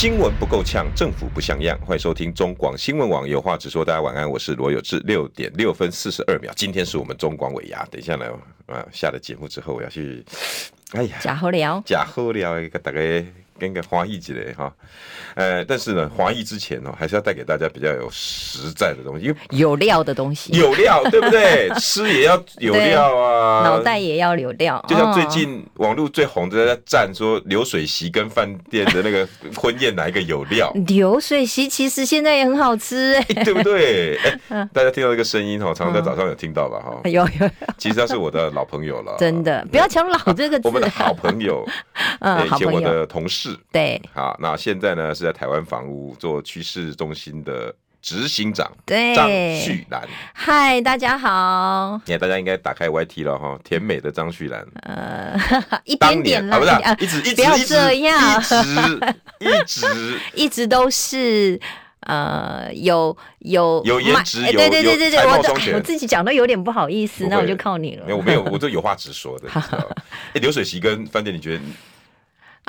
新闻不够呛，政府不像样。欢迎收听中广新闻网有话直说。大家晚安，我是罗有志。六点六分四十二秒，今天是我们中广尾牙。等一下呢啊，下了节目之后，我要去。哎呀，假好聊，假好聊一个大概。跟个华裔之类哈，呃，但是呢，华裔之前呢，还是要带给大家比较有实在的东西，因为有料的东西，有料，对不对？吃也要有料啊，脑袋也要有料。就像最近网络最红的在赞说流水席跟饭店的那个婚宴哪一个有料？流水席其实现在也很好吃，哎，对不对？哎，大家听到这个声音哈，常常在早上有听到吧？哈，有有。其实他是我的老朋友了，真的，不要讲老这个字，我们的好朋友，嗯，以前我的同事。对，好，那现在呢是在台湾房屋做趋势中心的执行长，对，张旭兰。嗨，大家好。现在大家应该打开 YT 了哈，甜美的张旭兰。呃，一点点啊，不是，一直一直不要这样，一直一直 一直都是呃有有有颜值，有对对对对对，我我自己讲都有点不好意思，那我就靠你了。没有，我没有，我这有话直说的。哎，流水席跟饭店，你觉得？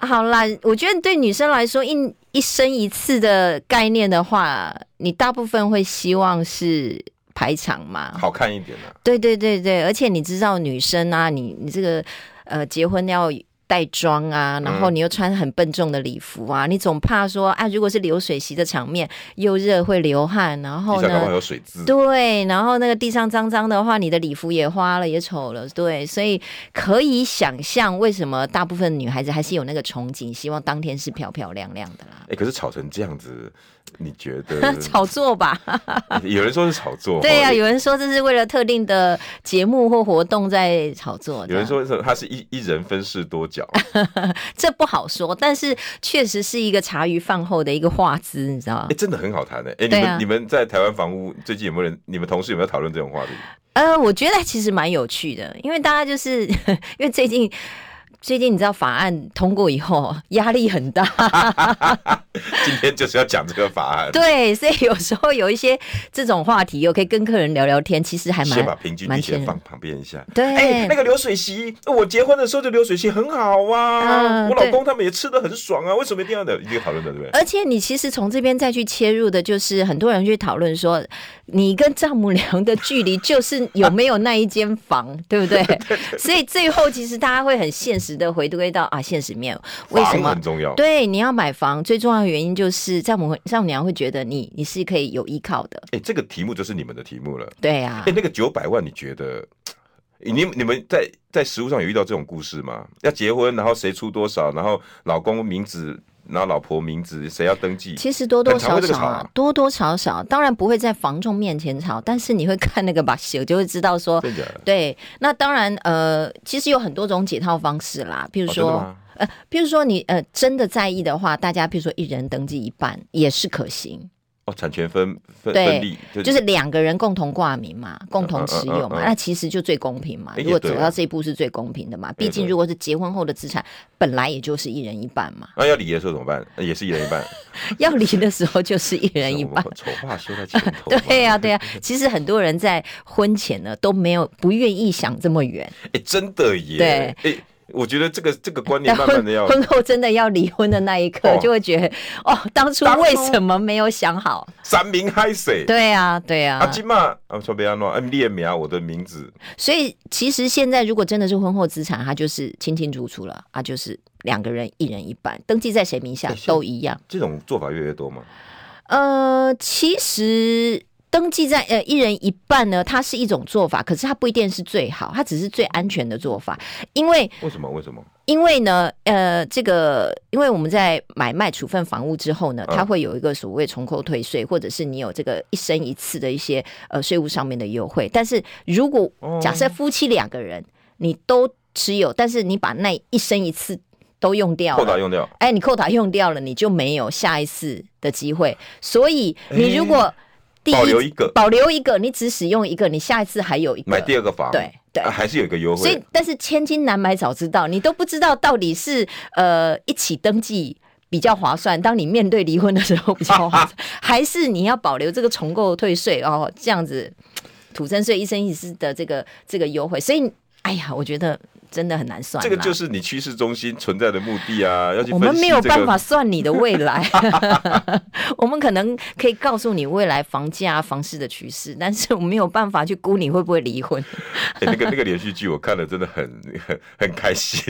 好啦，我觉得对女生来说，一一生一次的概念的话，你大部分会希望是排场嘛，好看一点的、啊。对对对对，而且你知道女生啊，你你这个呃结婚要。带妆啊，然后你又穿很笨重的礼服啊，嗯、你总怕说啊，如果是流水席的场面，又热会流汗，然后呢，有水渍，对，然后那个地上脏脏的话，你的礼服也花了，也丑了，对，所以可以想象为什么大部分女孩子还是有那个憧憬，希望当天是漂漂亮亮的啦。哎，可是吵成这样子。你觉得 炒作吧？有人说是炒作，对呀、啊，有人说这是为了特定的节目或活动在炒作。有人说是他是一一人分饰多角，这不好说，但是确实是一个茶余饭后的一个话资，你知道吗？哎，真的很好谈的。哎，你们、啊、你们在台湾房屋最近有没有人？你们同事有没有讨论这种话题？呃，我觉得其实蛮有趣的，因为大家就是因为最近。最近你知道法案通过以后压力很大，今天就是要讲这个法案。对，所以有时候有一些这种话题，我可以跟客人聊聊天，其实还蛮。先把平均先放旁边一下。对，哎，那个流水席，我结婚的时候就流水席很好啊，我老公他们也吃的很爽啊，为什么一定要的一个讨论的，对不对？而且你其实从这边再去切入的，就是很多人去讨论说，你跟丈母娘的距离就是有没有那一间房，对不对？所以最后其实大家会很现实。值得回归到啊现实面，为什么很重要？对，你要买房最重要的原因就是丈母丈母娘会觉得你你是可以有依靠的。哎，这个题目就是你们的题目了。对呀、啊，哎，那个九百万，你觉得你你们在在实物上有遇到这种故事吗？要结婚，然后谁出多少，然后老公名字。然后老婆名字谁要登记？其实多多少少、啊，多多少少，当然不会在房仲面前吵，但是你会看那个把戏，就会知道说，对。那当然，呃，其实有很多种解套方式啦，比如说，哦、呃，比如说你呃真的在意的话，大家比如说一人登记一半也是可行。产权分分分立，就是两个人共同挂名嘛，共同持有嘛，那其实就最公平嘛。如果走到这一步是最公平的嘛，毕竟如果是结婚后的资产，本来也就是一人一半嘛。那要离的时候怎么办？也是一人一半。要离的时候就是一人一半。丑话说在前头。对呀，对呀。其实很多人在婚前呢都没有不愿意想这么远。哎，真的耶。对。我觉得这个这个观念慢慢的要婚后真的要离婚的那一刻，就会觉得哦，当初为什么没有想好？三明海水。对呀，对呀。阿金嘛，啊，说别安诺，嗯，列名我的名字。所以其实现在如果真的是婚后资产，它就是清清楚楚了，啊，就是两个人一人一半，登记在谁名下都一样。这种做法越来越多吗？呃，其实。登记在呃一人一半呢，它是一种做法，可是它不一定是最好，它只是最安全的做法。因为为什么？为什么？因为呢，呃，这个因为我们在买卖处分房屋之后呢，它会有一个所谓重扣退税，或者是你有这个一生一次的一些呃税务上面的优惠。但是如果假设夫妻两个人你都持有，但是你把那一生一次都用掉了，扣打用掉，哎，你扣打用掉了，你就没有下一次的机会。所以你如果保留一个，保留一个，你只使用一个，你下一次还有一个买第二个房，对对、啊，还是有一个优惠。所以，但是千金难买早知道，你都不知道到底是呃一起登记比较划算，当你面对离婚的时候比较划算，还是你要保留这个重构退税哦，这样子土增税一生一世的这个这个优惠。所以，哎呀，我觉得。真的很难算，这个就是你趋势中心存在的目的啊！要去、这个、我们没有办法算你的未来，我们可能可以告诉你未来房价、房市的趋势，但是我们没有办法去估你会不会离婚。欸、那个那个连续剧我看了，真的很很很开心。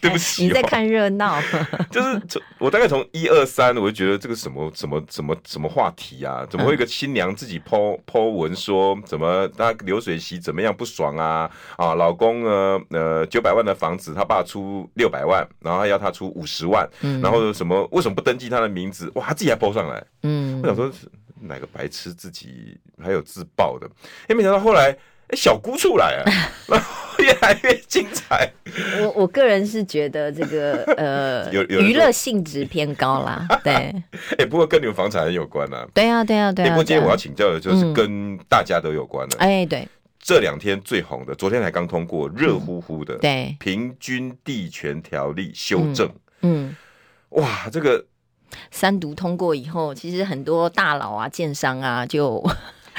对不起、哦，你在看热闹。就是从我大概从一二三，我就觉得这个什么什么什么什么话题啊？怎么会一个新娘自己 po po 文说怎么她流水席怎么样不爽啊？啊，老公呢？呃。九百万的房子，他爸出六百万，然后他要他出五十万，嗯，然后什么？为什么不登记他的名字？哇，他自己还报上来，嗯，我想说哪个白痴自己还有自爆的？哎，没想到后来，哎，小姑出来啊，越来越精彩。我我个人是觉得这个呃，有娱乐性质偏高啦，对。哎，不过跟你们房产很有关啊。对啊，对啊，对啊。不过今天我要请教的就是跟大家都有关的。哎，对。这两天最红的，昨天才刚通过，热乎乎的，对，平均地权条例修正，嗯，哇，这个三读通过以后，其实很多大佬啊、建商啊就。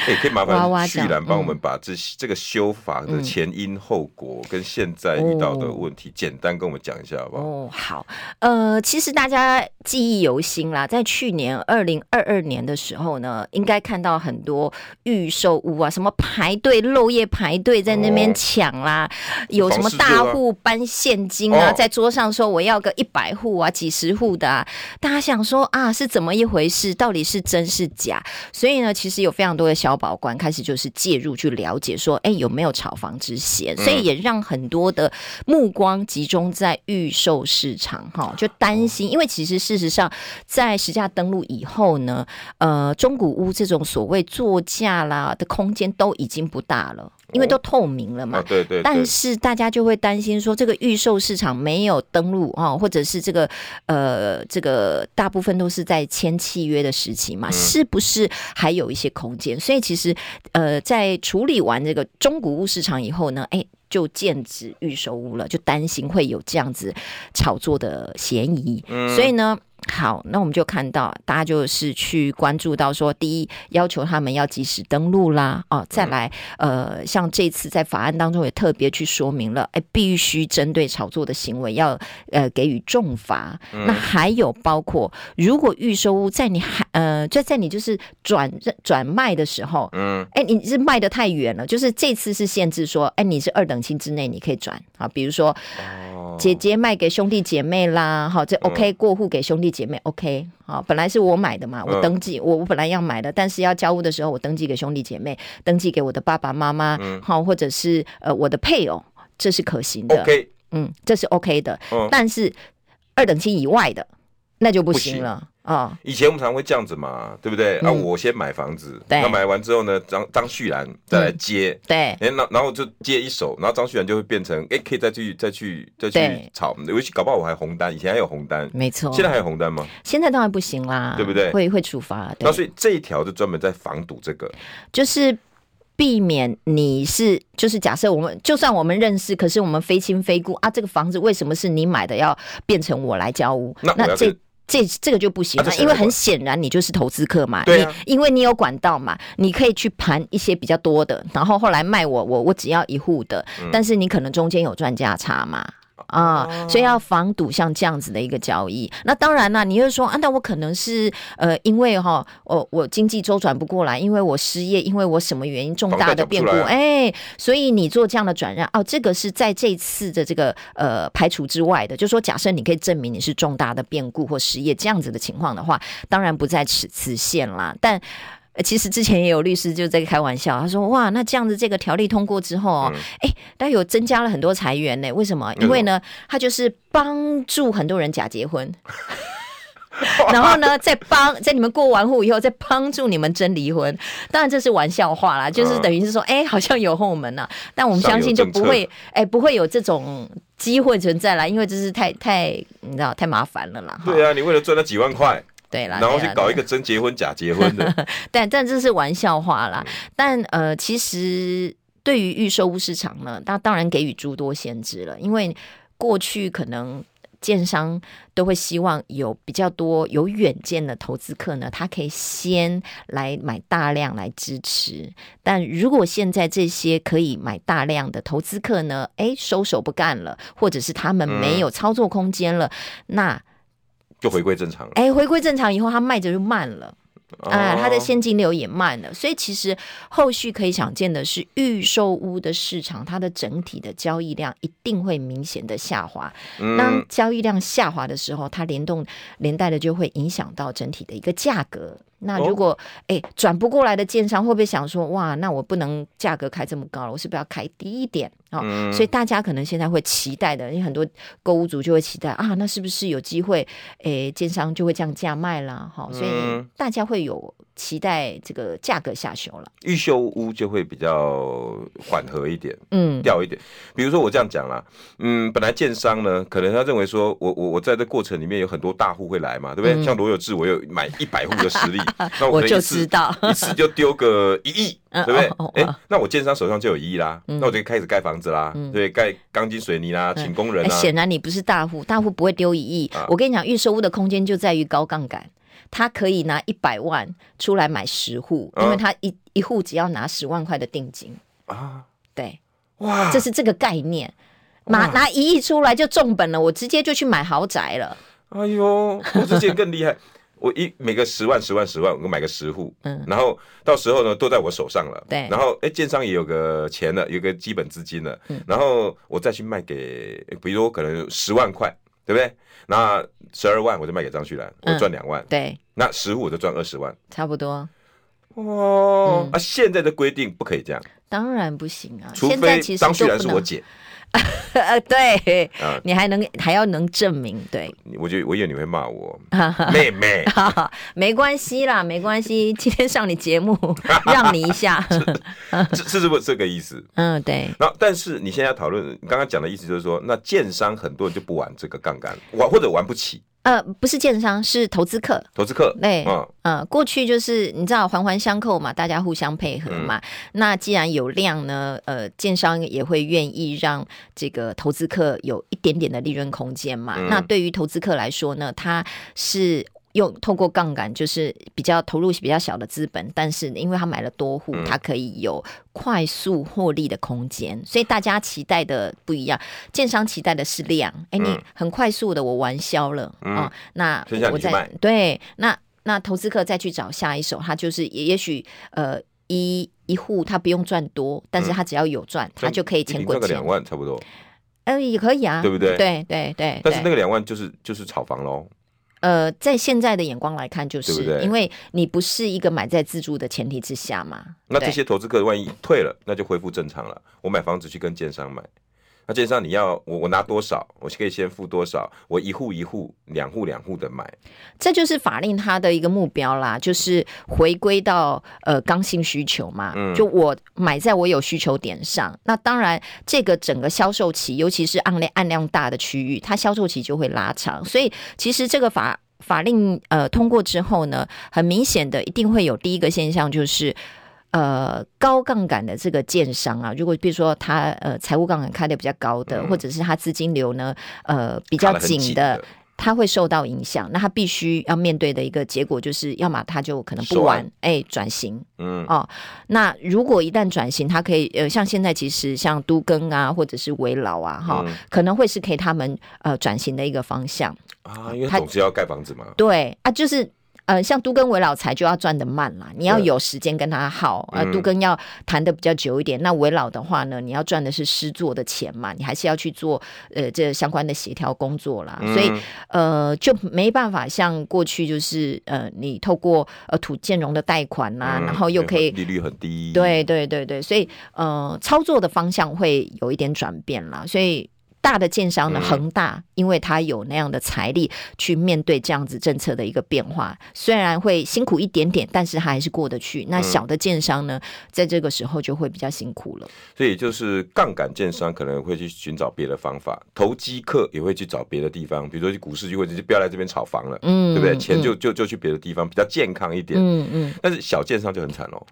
哎，可以麻烦旭然帮我们把这这个修法的前因后果跟现在遇到的问题，简单跟我们讲一下，好不好？哦，好，呃，其实大家记忆犹新啦，在去年二零二二年的时候呢，应该看到很多预售屋啊，什么排队漏夜排队在那边抢啦，有什么大户搬现金啊，在桌上说我要个一百户啊，几十户的啊，大家想说啊，是怎么一回事？到底是真是假？所以呢，其实有非常多的小。消保官开始就是介入去了解，说，哎，有没有炒房之嫌？所以也让很多的目光集中在预售市场，哈，就担心，因为其实事实上，在实价登录以后呢，呃，中古屋这种所谓作价啦的空间都已经不大了。因为都透明了嘛，哦、对，对对。但是大家就会担心说，这个预售市场没有登录啊，或者是这个呃，这个大部分都是在签契约的时期嘛，嗯、是不是还有一些空间？所以其实呃，在处理完这个中古屋市场以后呢，哎，就剑指预售屋了，就担心会有这样子炒作的嫌疑，嗯、所以呢。好，那我们就看到，大家就是去关注到说，第一，要求他们要及时登录啦，哦，再来，呃，像这次在法案当中也特别去说明了，哎，必须针对炒作的行为要呃给予重罚。嗯、那还有包括，如果预售屋在你还呃就在你就是转转卖的时候，嗯，哎，你是卖的太远了，就是这次是限制说，哎，你是二等亲之内你可以转。啊，比如说姐姐卖给兄弟姐妹啦，好，这 OK 过户给兄弟姐妹。，OK，好，本来是我买的嘛，我登记，我我本来要买的，但是要交屋的时候，我登记给兄弟姐妹，登记给我的爸爸妈妈，好，或者是呃我的配偶，这是可行的，OK，嗯，这是 OK 的，但是二等亲以外的，那就不行了。啊，以前我们常会这样子嘛，对不对？啊，我先买房子，那买完之后呢，张张旭然再来接，对，哎，然然后就接一手，然后张旭然就会变成，哎，可以再去再去再去炒，尤其搞不好我还红单，以前还有红单，没错，现在还有红单吗？现在当然不行啦，对不对？会会处罚。那所以这一条就专门在防堵这个，就是避免你是，就是假设我们就算我们认识，可是我们非亲非故啊，这个房子为什么是你买的，要变成我来交屋？那那这。这这个就不行了，因为很显然你就是投资客嘛，你因为你有管道嘛，你可以去盘一些比较多的，然后后来卖我，我我只要一户的，但是你可能中间有赚价差嘛。啊，所以要防堵像这样子的一个交易。那当然啦，你又说啊，那我可能是呃，因为哈，我我经济周转不过来，因为我失业，因为我什么原因重大的变故，哎，所以你做这样的转让，哦，这个是在这次的这个呃排除之外的。就是说假设你可以证明你是重大的变故或失业这样子的情况的话，当然不在此此限啦。但其实之前也有律师就在开玩笑，他说：“哇，那这样子这个条例通过之后，哎、嗯，但有增加了很多裁员呢？为什么？因为呢，他就是帮助很多人假结婚，然后呢，再帮在你们过完户以后，再帮助你们真离婚。当然这是玩笑话啦，就是等于是说，哎，好像有后门呐。但我们相信就不会，哎，不会有这种机会存在啦，因为这是太太你知道太麻烦了啦。对啊，你为了赚那几万块。”对啦，然后去搞一个真结婚假结婚的，但但这是玩笑话啦。嗯、但呃，其实对于预售屋市场呢，那当然给予诸多限制了，因为过去可能。建商都会希望有比较多有远见的投资客呢，他可以先来买大量来支持。但如果现在这些可以买大量的投资客呢，哎，收手不干了，或者是他们没有操作空间了，嗯、那就回归正常了。哎，回归正常以后，它卖着就慢了。啊，它的现金流也慢了，所以其实后续可以想见的是，预售屋的市场它的整体的交易量一定会明显的下滑。当交易量下滑的时候，它联动连带的就会影响到整体的一个价格。那如果哎转不过来的建商会不会想说，哇，那我不能价格开这么高了，我是不是要开低一点啊？哦，所以大家可能现在会期待的，因为很多购物族就会期待啊，那是不是有机会哎建商就会降价卖啦？哦，所以大家会有。期待这个价格下修了，预售屋就会比较缓和一点，嗯，掉一点。比如说我这样讲啦，嗯，本来建商呢，可能他认为说我我我在这过程里面有很多大户会来嘛，对不对？嗯、像罗有志，我有买一百户的实力，那我，就知道一次就丢个一亿，对不对？哎、欸，那我建商手上就有一亿啦，嗯、那我就开始盖房子啦，嗯、对，盖钢筋水泥啦，请工人啊。显、欸、然你不是大户，大户不会丢一亿。啊、我跟你讲，预售屋的空间就在于高杠杆。他可以拿一百万出来买十户，因为他一一户只要拿十万块的定金啊。对，哇，这是这个概念，拿拿一亿出来就重本了，我直接就去买豪宅了。哎呦，我之前更厉害，我一每个十万十万十万，我买个十户，嗯，然后到时候呢都在我手上了。对，然后哎，建商也有个钱了，有个基本资金了，嗯然后我再去卖给，比如可能十万块。对不对？那十二万我就卖给张旭兰，我赚两万。对，那十户我就赚二十万，差不多。哦，啊，现在的规定不可以这样，当然不行啊。除非张旭然是我姐。呃，对，你还能还要能证明，对，我觉得我以为你会骂我 妹妹，没关系啦，没关系，今天上你节目让你一下，是是不是这个意思？嗯，对。然后，但是你现在要讨论，你刚刚讲的意思就是说，那建商很多人就不玩这个杠杆，玩或者玩不起。呃，不是建商，是投资客。投资客，对，嗯，呃，过去就是你知道环环相扣嘛，大家互相配合嘛。嗯、那既然有量呢，呃，建商也会愿意让这个投资客有一点点的利润空间嘛。嗯、那对于投资客来说呢，他是。用透过杠杆，就是比较投入比较小的资本，但是因为他买了多户，他可以有快速获利的空间，所以大家期待的不一样。建商期待的是量，哎，你很快速的我玩销了啊，那我再对，那那投资客再去找下一手，他就是也也许呃一一户他不用赚多，但是他只要有赚，他就可以钱滚钱，两万差不多，呃也可以啊，对不对？对对对，但是那个两万就是就是炒房喽。呃，在现在的眼光来看，就是因为你不是一个买在自住的前提之下嘛。那这些投资客万一退了，那就恢复正常了。我买房子去跟建商买。那建商你要我我拿多少，我可以先付多少，我一户一户、两户两户的买，这就是法令它的一个目标啦，就是回归到呃刚性需求嘛。嗯，就我买在我有需求点上，那当然这个整个销售期，尤其是按量按量大的区域，它销售期就会拉长。所以其实这个法法令呃通过之后呢，很明显的一定会有第一个现象就是。呃，高杠杆的这个建商啊，如果比如说他呃财务杠杆开的比较高的，嗯、或者是他资金流呢呃比较紧的，他会受到影响。那他必须要面对的一个结果就是，要么他就可能不玩，哎转型，嗯哦。那如果一旦转型，他可以呃像现在其实像都更啊，或者是围老啊，哈、嗯，可能会是给他们呃转型的一个方向啊，因为总是要盖房子嘛。对啊，就是。呃，像都更危老财就要赚的慢啦，你要有时间跟他耗。呃，都更要谈的比较久一点。那危老的话呢，你要赚的是施作的钱嘛，你还是要去做呃这相关的协调工作啦。所以呃就没办法像过去就是呃你透过呃土建融的贷款呐、啊，然后又可以利率很低。对对对对，所以呃操作的方向会有一点转变啦。所以大的建商呢，嗯、恒大，因为他有那样的财力去面对这样子政策的一个变化，虽然会辛苦一点点，但是他还是过得去。那小的建商呢，在这个时候就会比较辛苦了。所以就是杠杆建商可能会去寻找别的方法，投机客也会去找别的地方，比如说去股市就会就不要来这边炒房了，嗯，对不对？钱就就就去别的地方，比较健康一点。嗯嗯。但是小建商就很惨哦。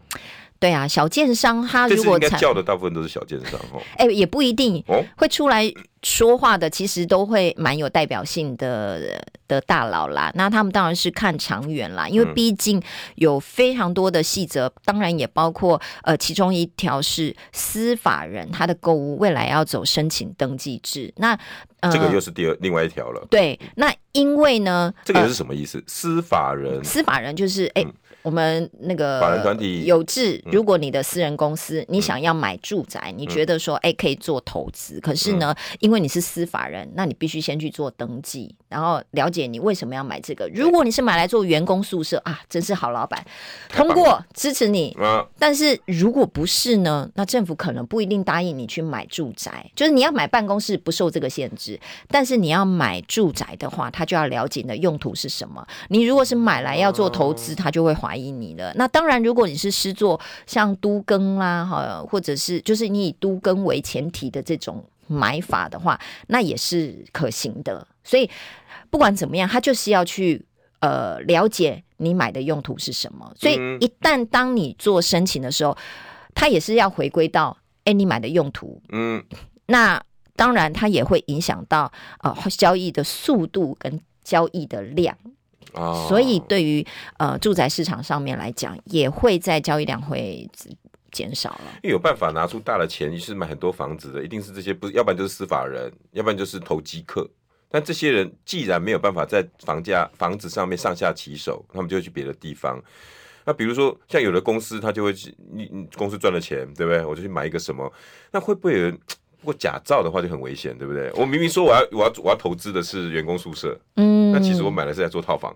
对啊，小建商他如果叫的大部分都是小建商哦。哎，也不一定会出来说话的，其实都会蛮有代表性的的大佬啦。那他们当然是看长远啦，因为毕竟有非常多的细则，当然也包括呃，其中一条是司法人他的购物未来要走申请登记制。那呃，这个又是第二另外一条了。对，那因为呢，这个又是什么意思？呃，私法人，司法人就是哎。嗯我们那个法人团体有志，如果你的私人公司，你想要买住宅，你觉得说，哎，可以做投资，可是呢，因为你是司法人，那你必须先去做登记，然后了解你为什么要买这个。如果你是买来做员工宿舍啊，真是好老板，通过支持你。但是如果不是呢，那政府可能不一定答应你去买住宅。就是你要买办公室不受这个限制，但是你要买住宅的话，他就要了解你的用途是什么。你如果是买来要做投资，他就会怀疑你了。那当然，如果你是施作像都更啦，哈，或者是就是你以都更为前提的这种买法的话，那也是可行的。所以不管怎么样，他就是要去呃了解你买的用途是什么。所以一旦当你做申请的时候，他也是要回归到哎，你买的用途。嗯，那当然，它也会影响到呃交易的速度跟交易的量。哦，所以对于呃住宅市场上面来讲，也会在交易量会减少了。因为有办法拿出大的钱，就是买很多房子的，一定是这些，不，要不然就是司法人，要不然就是投机客。但这些人既然没有办法在房价房子上面上下其手，他们就会去别的地方。那比如说像有的公司，他就会去，你你公司赚了钱，对不对？我就去买一个什么？那会不会有人？如果假造的话就很危险，对不对？我明明说我要我要我要投资的是员工宿舍，嗯，那其实我买的是在做套房。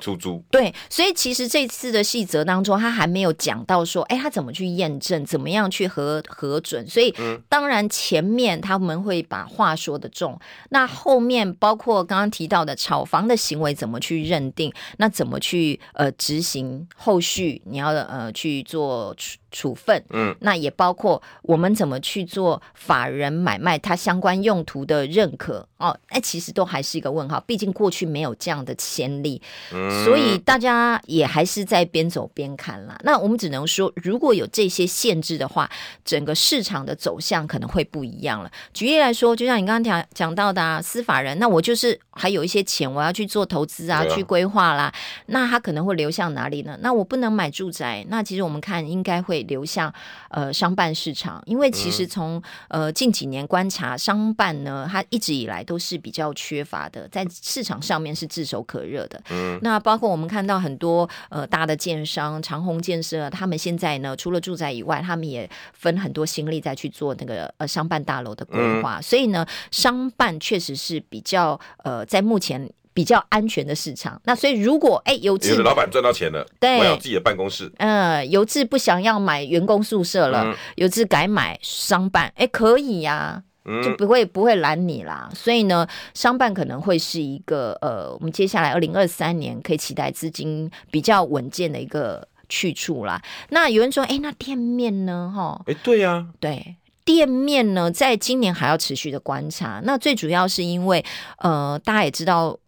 出租对，所以其实这次的细则当中，他还没有讲到说，哎，他怎么去验证，怎么样去核核准。所以，当然前面他们会把话说的重，那后面包括刚刚提到的炒房的行为怎么去认定，那怎么去呃执行后续你要呃去做处处分，嗯，那也包括我们怎么去做法人买卖它相关用途的认可哦，哎，其实都还是一个问号，毕竟过去没有这样的先例。嗯所以大家也还是在边走边看啦。那我们只能说，如果有这些限制的话，整个市场的走向可能会不一样了。举例来说，就像你刚刚讲讲到的啊，司法人，那我就是还有一些钱，我要去做投资啊，去规划啦。那他可能会流向哪里呢？那我不能买住宅，那其实我们看应该会流向呃商办市场，因为其实从呃近几年观察，商办呢，它一直以来都是比较缺乏的，在市场上面是炙手可热的。嗯，那。包括我们看到很多呃大的建商长虹建设，他们现在呢，除了住宅以外，他们也分很多心力在去做那个呃商办大楼的规划。嗯、所以呢，商办确实是比较呃在目前比较安全的市场。那所以如果哎有志老板赚到钱了，对，我有自己的办公室，嗯、呃，有志不想要买员工宿舍了，嗯、有志改买商办，哎，可以呀、啊。就不会不会拦你啦，所以呢，商办可能会是一个呃，我们接下来二零二三年可以期待资金比较稳健的一个去处啦。那有人说，哎，那店面呢？哈，哎，对呀、啊，对，店面呢，在今年还要持续的观察。那最主要是因为，呃，大家也知道，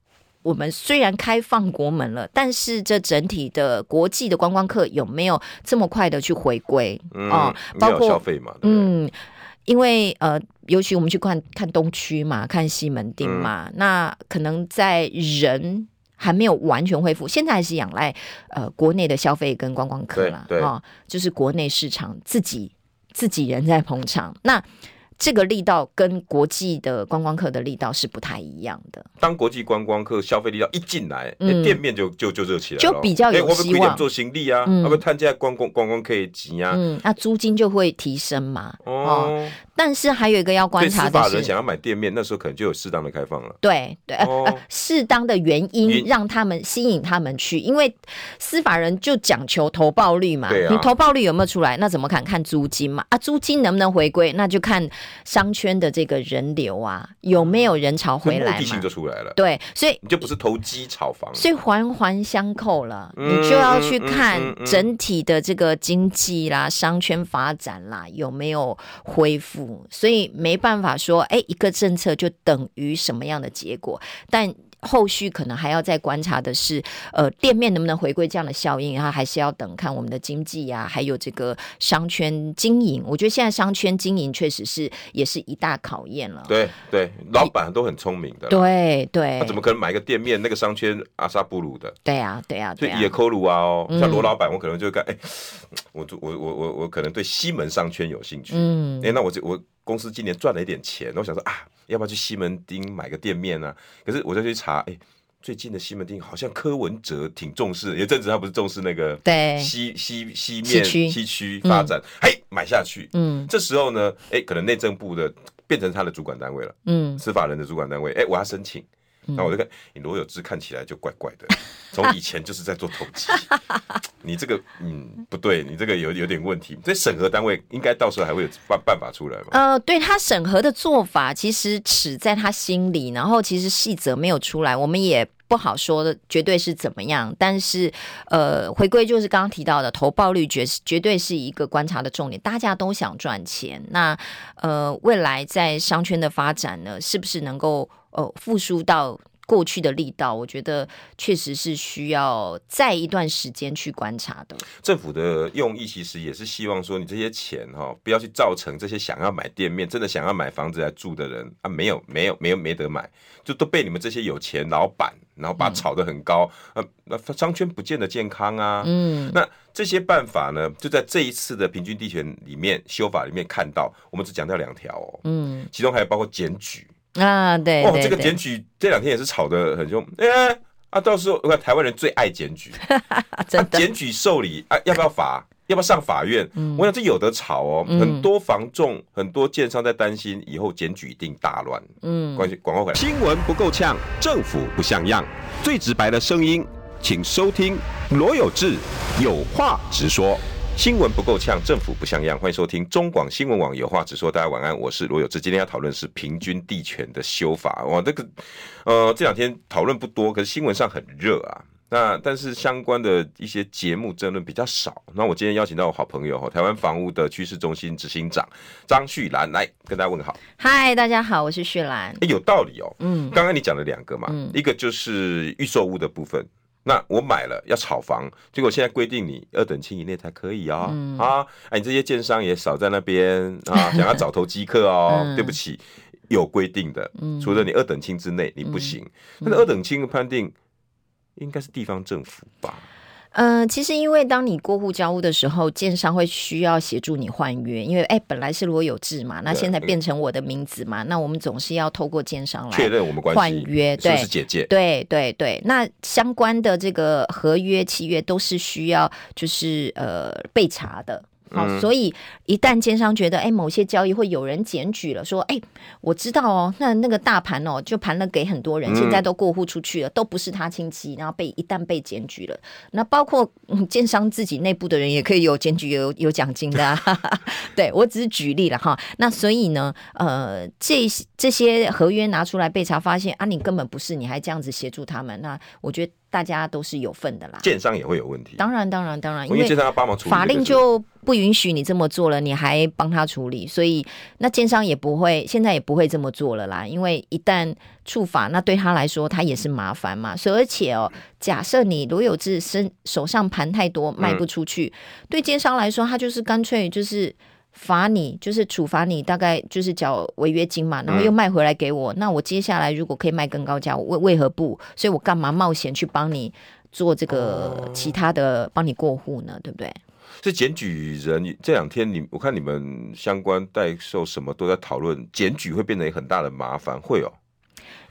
我们虽然开放国门了，但是这整体的国际的观光客有没有这么快的去回归啊？嗯、包括消费嘛，嗯。因为呃，尤其我们去看看东区嘛，看西门町嘛，嗯、那可能在人还没有完全恢复，现在还是仰赖呃国内的消费跟观光客啦，哦，就是国内市场自己自己人在捧场，那。这个力道跟国际的观光客的力道是不太一样的。当国际观光客消费力道一进来，嗯、店面就就就热起来了，就比较有希望。我们做行李啊，要不参加观光观光可以挤啊，嗯，那租金就会提升嘛。哦。哦但是还有一个要观察的是，法人想要买店面，那时候可能就有适当的开放了。对对，哦、呃，适当的原因让他们吸引他们去，因为司法人就讲求投报率嘛。对啊。你投报率有没有出来？那怎么看？看租金嘛。啊，租金能不能回归？那就看商圈的这个人流啊，有没有人潮回来嘛？目的性就出来了。对，所以你就不是投机炒房，所以环环相扣了，嗯、你就要去看整体的这个经济啦、商圈发展啦有没有恢复。所以没办法说，哎，一个政策就等于什么样的结果，但。后续可能还要再观察的是，呃，店面能不能回归这样的效应，然后还是要等看我们的经济呀、啊，还有这个商圈经营。我觉得现在商圈经营确实是也是一大考验了。对对，老板都很聪明的。对对，他怎么可能买个店面那个商圈阿萨布鲁的？对啊对啊，对也抠鲁啊哦，像罗老板，我可能就看哎，我我我我我可能对西门商圈有兴趣。嗯，哎，那我就我公司今年赚了一点钱，我想说啊。要不要去西门町买个店面呢、啊？可是我再去查，哎、欸，最近的西门町好像柯文哲挺重视，有阵子他不是重视那个对西西西面西区发展，嘿、嗯，买下去。嗯，这时候呢，哎、欸，可能内政部的变成他的主管单位了，嗯，司法人的主管单位，哎、欸，我要申请。那我就看你罗有志看起来就怪怪的，从以前就是在做投机，你这个嗯不对，你这个有有点问题。这审核单位应该到时候还会有办办法出来吗？呃，对他审核的做法，其实尺在他心里，然后其实细则没有出来，我们也不好说的，绝对是怎么样。但是呃，回归就是刚刚提到的投报率绝绝对是一个观察的重点，大家都想赚钱。那呃，未来在商圈的发展呢，是不是能够？哦，复苏到过去的力道，我觉得确实是需要再一段时间去观察的。政府的用意其实也是希望说，你这些钱哈，不要去造成这些想要买店面、真的想要买房子来住的人啊，没有没有没有没得买，就都被你们这些有钱老板，然后把它炒得很高，嗯、那那商圈不见得健康啊。嗯，那这些办法呢，就在这一次的平均地权里面修法里面看到，我们只讲到两条哦。嗯，其中还有包括检举。啊，对，哦，这个检举这两天也是吵得很凶，哎，啊，到时候我看台湾人最爱检举，真的，检举受理啊，要不要罚？要不要上法院？我想这有得吵哦，很多房仲、很多建商在担心以后检举一定大乱。嗯，关系广告回来，新闻不够呛，政府不像样，最直白的声音，请收听罗有志有话直说。新闻不够呛，政府不像样。欢迎收听中广新闻网有话直说。大家晚安，我是罗有志。今天要讨论是平均地权的修法。哇，这个呃这两天讨论不多，可是新闻上很热啊。那但是相关的一些节目争论比较少。那我今天邀请到我好朋友台湾房屋的趋势中心执行长张旭兰来跟大家问好。嗨，大家好，我是旭兰。欸，有道理哦。嗯，刚刚你讲了两个嘛，嗯，一个就是预售屋的部分。那我买了要炒房，结果现在规定你二等亲以内才可以哦。嗯、啊，哎，你这些建商也少在那边啊，想要找投机客哦。嗯、对不起，有规定的，嗯、除了你二等亲之内，你不行。那、嗯、二等亲的判定应该是地方政府吧？嗯、呃，其实因为当你过户交屋的时候，建商会需要协助你换约，因为哎，本来是罗有志嘛，那现在变成我的名字嘛，那我们总是要透过建商来确认我们关系换约，对，是姐姐，对对对，那相关的这个合约契约都是需要就是呃被查的。好，所以一旦奸商觉得，哎、欸，某些交易会有人检举了，说，哎、欸，我知道哦，那那个大盘哦，就盘了给很多人，现在都过户出去了，嗯、都不是他亲戚，然后被一旦被检举了，那包括嗯奸商自己内部的人也可以有检举有有奖金的、啊，对，我只是举例了哈。那所以呢，呃，这这些合约拿出来被查，发现啊，你根本不是，你还这样子协助他们，那我觉得。大家都是有份的啦，建商也会有问题。当然，当然，当然，因为建商要帮忙处理，法令就不允许你这么做了，你还帮他处理，所以那建商也不会，现在也不会这么做了啦。因为一旦触法，那对他来说，他也是麻烦嘛。所以而且哦，假设你罗有志身手上盘太多，卖不出去，嗯、对建商来说，他就是干脆就是。罚你就是处罚你，大概就是缴违约金嘛，然后又卖回来给我。嗯、那我接下来如果可以卖更高价，为为何不？所以我干嘛冒险去帮你做这个其他的，帮你过户呢？对不对？是检举人这两天你我看你们相关代售什么都在讨论，检举会变成很大的麻烦，会哦。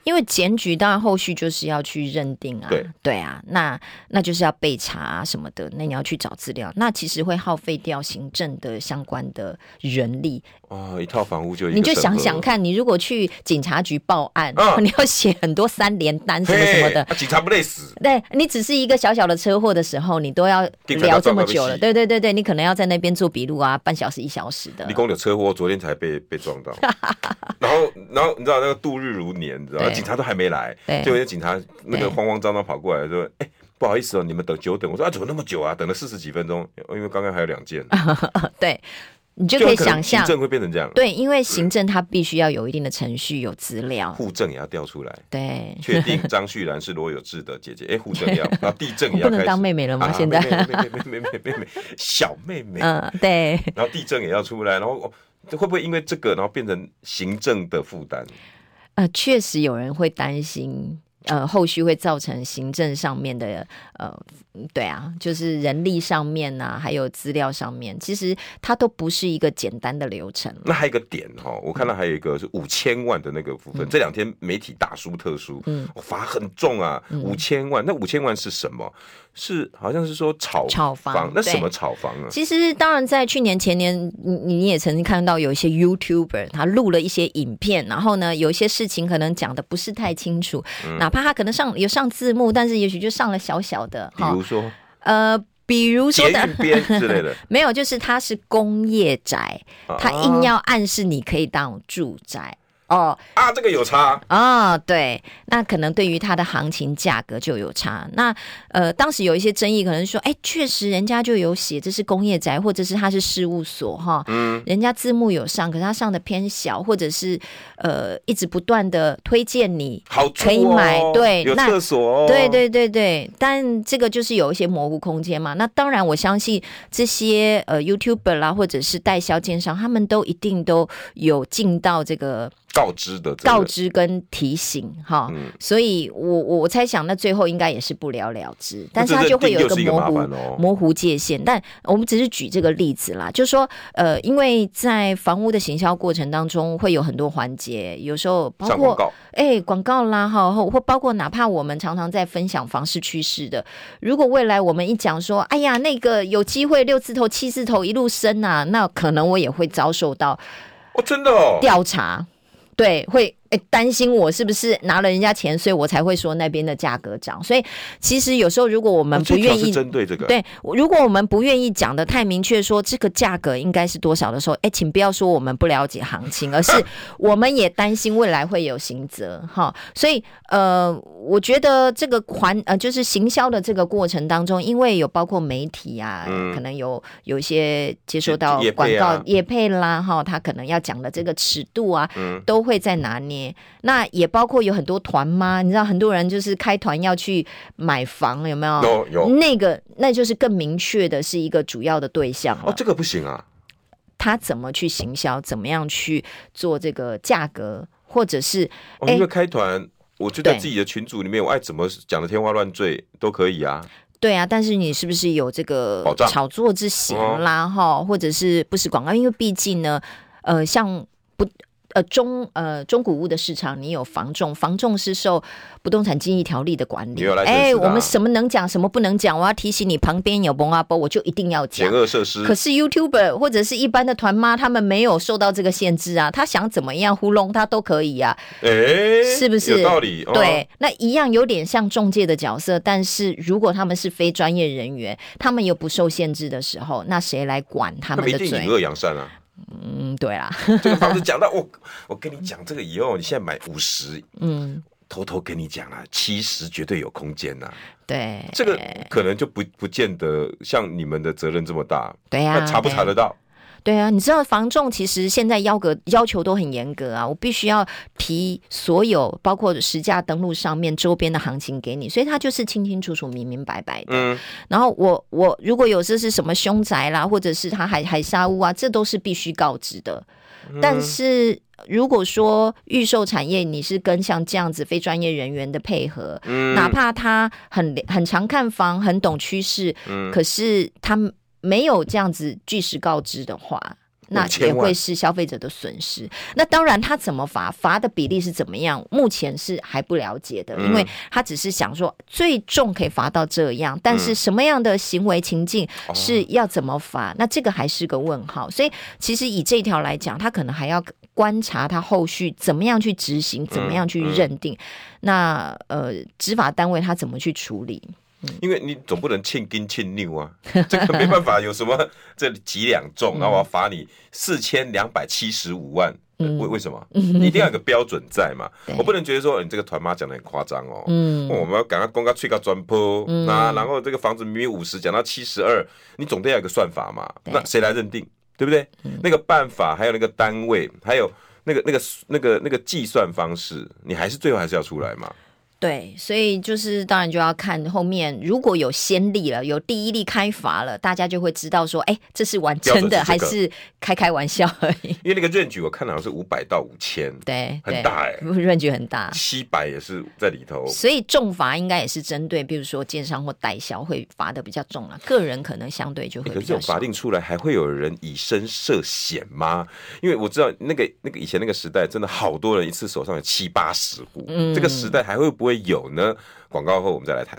因为检举当然后续就是要去认定啊，对对啊，那那就是要备查啊什么的，那你要去找资料，那其实会耗费掉行政的相关的人力。哦，一套房屋就你就想想看，你如果去警察局报案，啊、你要写很多三联单什么什么的，啊、警察不累死？对，你只是一个小小的车祸的时候，你都要聊这么久了，对对对对，你可能要在那边做笔录啊，半小时一小时的。你讲的车祸，昨天才被被撞到，然后然后你知道那个度日如年，你知道警察都还没来，就有些警察那个慌慌张张跑过来说：“哎、欸，不好意思哦，你们等久等。”我说：“啊，怎么那么久啊？等了四十几分钟，因为刚刚还有两件。”对。你就可以想象，行政会变成这样。对，因为行政它必须要有一定的程序，有资料，户政也要调出来。对，确定张旭然是罗有志的姐姐。哎，户政要，然后地震也要。不能当妹妹了吗？现在，妹妹妹妹妹妹妹小妹妹。嗯，对。然后地震也要出来，然后会不会因为这个，然后变成行政的负担？呃，确实有人会担心。呃，后续会造成行政上面的呃，对啊，就是人力上面呐、啊，还有资料上面，其实它都不是一个简单的流程。那还有一个点哈、哦，我看到还有一个是五千万的那个部分，嗯、这两天媒体大书特书，嗯，罚很重啊，五千万。那五千万是什么？是好像是说炒炒房，那什么炒房啊？其实当然，在去年前年，你你也曾经看到有一些 YouTuber 他录了一些影片，然后呢，有一些事情可能讲的不是太清楚，嗯、哪怕他可能上有上字幕，但是也许就上了小小的，比如说？呃，比如说的之类的，没有，就是它是工业宅，他硬要暗示你可以当住宅。哦啊，这个有差啊、哦，对，那可能对于它的行情价格就有差。那呃，当时有一些争议，可能说，哎，确实人家就有写这是工业宅，或者是它是事务所哈，嗯，人家字幕有上，可是它上的偏小，或者是呃，一直不断的推荐你好可以买，哦、对，有厕所、哦，对对对对，但这个就是有一些模糊空间嘛。那当然，我相信这些呃 YouTuber 啦，或者是代销奸商，他们都一定都有进到这个。告知的告知跟提醒哈，嗯、所以我我猜想那最后应该也是不了了之，但是它就会有一个模糊模糊界限。但我们只是举这个例子啦，就是说呃，因为在房屋的行销过程当中会有很多环节，有时候包括哎广告啦哈，或包括哪怕我们常常在分享房市趋势的，如果未来我们一讲说，哎呀那个有机会六字头七字头一路升啊，那可能我也会遭受到哦真的哦。调查。对，会。哎，担心我是不是拿了人家钱，所以我才会说那边的价格涨。所以其实有时候如果我们不愿意针对这个，对，如果我们不愿意讲的太明确，说这个价格应该是多少的时候，哎，请不要说我们不了解行情，而是 我们也担心未来会有刑责哈。所以呃，我觉得这个环呃就是行销的这个过程当中，因为有包括媒体啊，嗯、可能有有一些接收到广告业配啦哈，他可能要讲的这个尺度啊，嗯、都会在拿捏。那也包括有很多团吗？你知道很多人就是开团要去买房，有没有？有有。那个那就是更明确的是一个主要的对象哦，这个不行啊。他怎么去行销？怎么样去做这个价格？或者是哦，因为开团，我就在自己的群组里面，我爱怎么讲的天花乱坠都可以啊。对啊，但是你是不是有这个炒作之嫌啦？哈，或者是不是广告？因为毕竟呢，呃，像不。呃，中呃中古屋的市场，你有房仲，房仲是受不动产经纪条例的管理。哎，我们什么能讲，什么不能讲？我要提醒你，旁边有蒙阿波，我就一定要讲。险恶设施。可是 YouTuber 或者是一般的团妈，他们没有受到这个限制啊，他想怎么样糊弄他都可以啊。哎，是不是？有道理。哦、对，那一样有点像中介的角色，但是如果他们是非专业人员，他们又不受限制的时候，那谁来管他们的嘴？隐恶扬善啊。嗯，对啦，这个房子讲到我，我跟你讲这个以后，你现在买五十，嗯，偷偷跟你讲啊，七十绝对有空间呐、啊。对，这个可能就不不见得像你们的责任这么大。对呀、啊，查不查得到？对啊，你知道房仲其实现在要格要求都很严格啊，我必须要提所有包括实价登录上面周边的行情给你，所以它就是清清楚楚、明明白白的。嗯，然后我我如果有这是什么凶宅啦，或者是它海海沙屋啊，这都是必须告知的。嗯、但是如果说预售产业你是跟像这样子非专业人员的配合，嗯，哪怕他很很常看房、很懂趋势，嗯，可是他们。没有这样子据实告知的话，那也会是消费者的损失。那当然，他怎么罚，罚的比例是怎么样，目前是还不了解的，因为他只是想说最重可以罚到这样，但是什么样的行为情境是要怎么罚，那这个还是个问号。所以其实以这条来讲，他可能还要观察他后续怎么样去执行，怎么样去认定。那呃，执法单位他怎么去处理？因为你总不能欠斤欠六啊，这个没办法，有什么这几两重，然后我要罚你四千两百七十五万，为为什么？你一定要有个标准在嘛，我不能觉得说你这个团妈讲的很夸张哦，我们要赶快公告催告专坡，那然后这个房子明明五十讲到七十二，你总得要有个算法嘛，那谁来认定？对不对？那个办法还有那个单位，还有那个那个那个那个计算方式，你还是最后还是要出来嘛。对，所以就是当然就要看后面，如果有先例了，有第一例开罚了，大家就会知道说，哎，这是完真的还是开开玩笑而已。因为那个 range 我看好像是五百到五千，对，很大哎，range 很大，七百也是在里头。所以重罚应该也是针对，比如说奸商或代销会罚的比较重了，个人可能相对就会比较。可是这种法定出来，还会有人以身涉险吗？因为我知道那个那个以前那个时代，真的好多人一次手上有七八十户，嗯，这个时代还会不会？会有呢？广告后我们再来谈。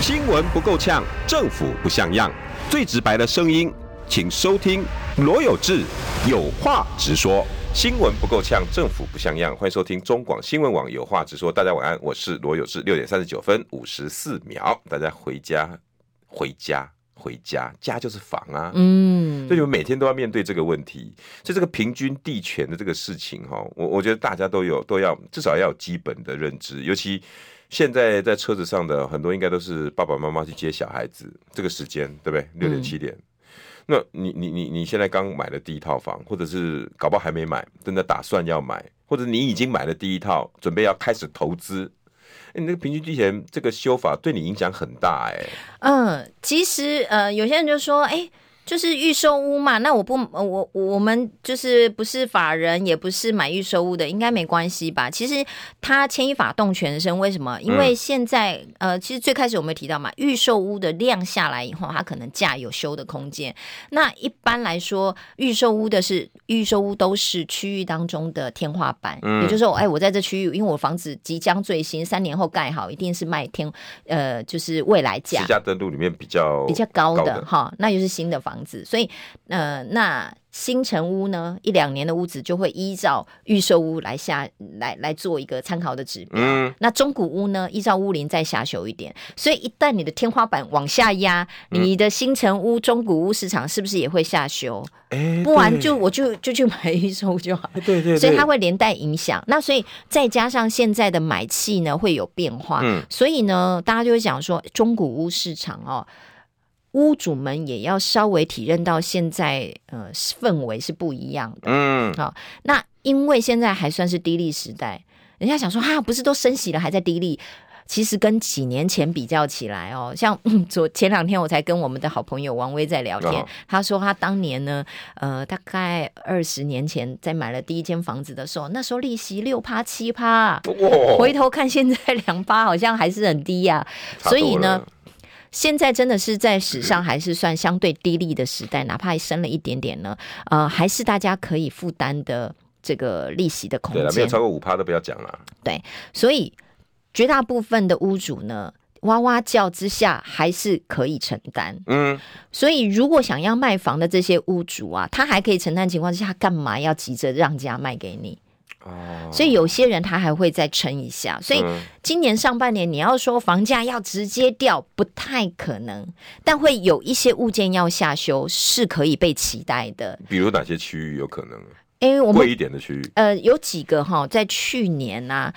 新闻不够呛，政府不像样，最直白的声音，请收听罗有志有话直说。新闻不够呛，政府不像样，欢迎收听中广新闻网有话直说。大家晚安，我是罗有志。六点三十九分五十四秒，大家回家，回家。回家，家就是房啊，嗯，所以你们每天都要面对这个问题，所以这个平均地权的这个事情哈，我我觉得大家都有都要至少要有基本的认知，尤其现在在车子上的很多应该都是爸爸妈妈去接小孩子，这个时间对不对？六点七点，嗯、那你你你你现在刚买了第一套房，或者是搞不好还没买，真的打算要买，或者你已经买了第一套，准备要开始投资。欸、你那个平均地权这个修法对你影响很大哎、嗯，其实呃，有些人就说，哎、就是预售屋嘛，那我不，我我们就是不是法人，也不是买预售屋的，应该没关系吧？其实他牵一发动全身，为什么？因为现在呃，其实最开始我们提到嘛，预售屋的量下来以后，它可能价有修的空间。那一般来说，预售屋的是预售屋都是区域当中的天花板，嗯、也就是说，哎，我在这区域，因为我房子即将最新，三年后盖好，一定是卖天，呃，就是未来价。实价登录里面比较比较高的哈，那就是新的房所以呃，那新城屋呢，一两年的屋子就会依照预售屋来下来来做一个参考的指标。嗯，那中古屋呢，依照屋龄再下修一点。所以一旦你的天花板往下压，你的新城屋、中古屋市场是不是也会下修？欸、不然就我就就去买预售就好。对，对对，所以它会连带影响。那所以再加上现在的买气呢会有变化，嗯，所以呢，大家就会讲说中古屋市场哦。屋主们也要稍微体认到现在呃氛围是不一样的，嗯，好，那因为现在还算是低利时代，人家想说哈，不是都升息了还在低利，其实跟几年前比较起来哦，像昨前两天我才跟我们的好朋友王威在聊天，他说他当年呢，呃，大概二十年前在买了第一间房子的时候，那时候利息六趴七趴，回头看现在两趴好像还是很低呀，所以呢。现在真的是在史上 还是算相对低利的时代，哪怕还升了一点点呢，呃，还是大家可以负担的这个利息的空间。对了，没有超过五趴都不要讲了。对，所以绝大部分的屋主呢，哇哇叫之下还是可以承担。嗯，所以如果想要卖房的这些屋主啊，他还可以承担情况之下，干嘛要急着让家卖给你？哦，所以有些人他还会再撑一下，所以今年上半年你要说房价要直接掉不太可能，但会有一些物件要下修是可以被期待的。比如哪些区域有可能？哎，我们贵一点的区域，呃，有几个哈，在去年呐、啊，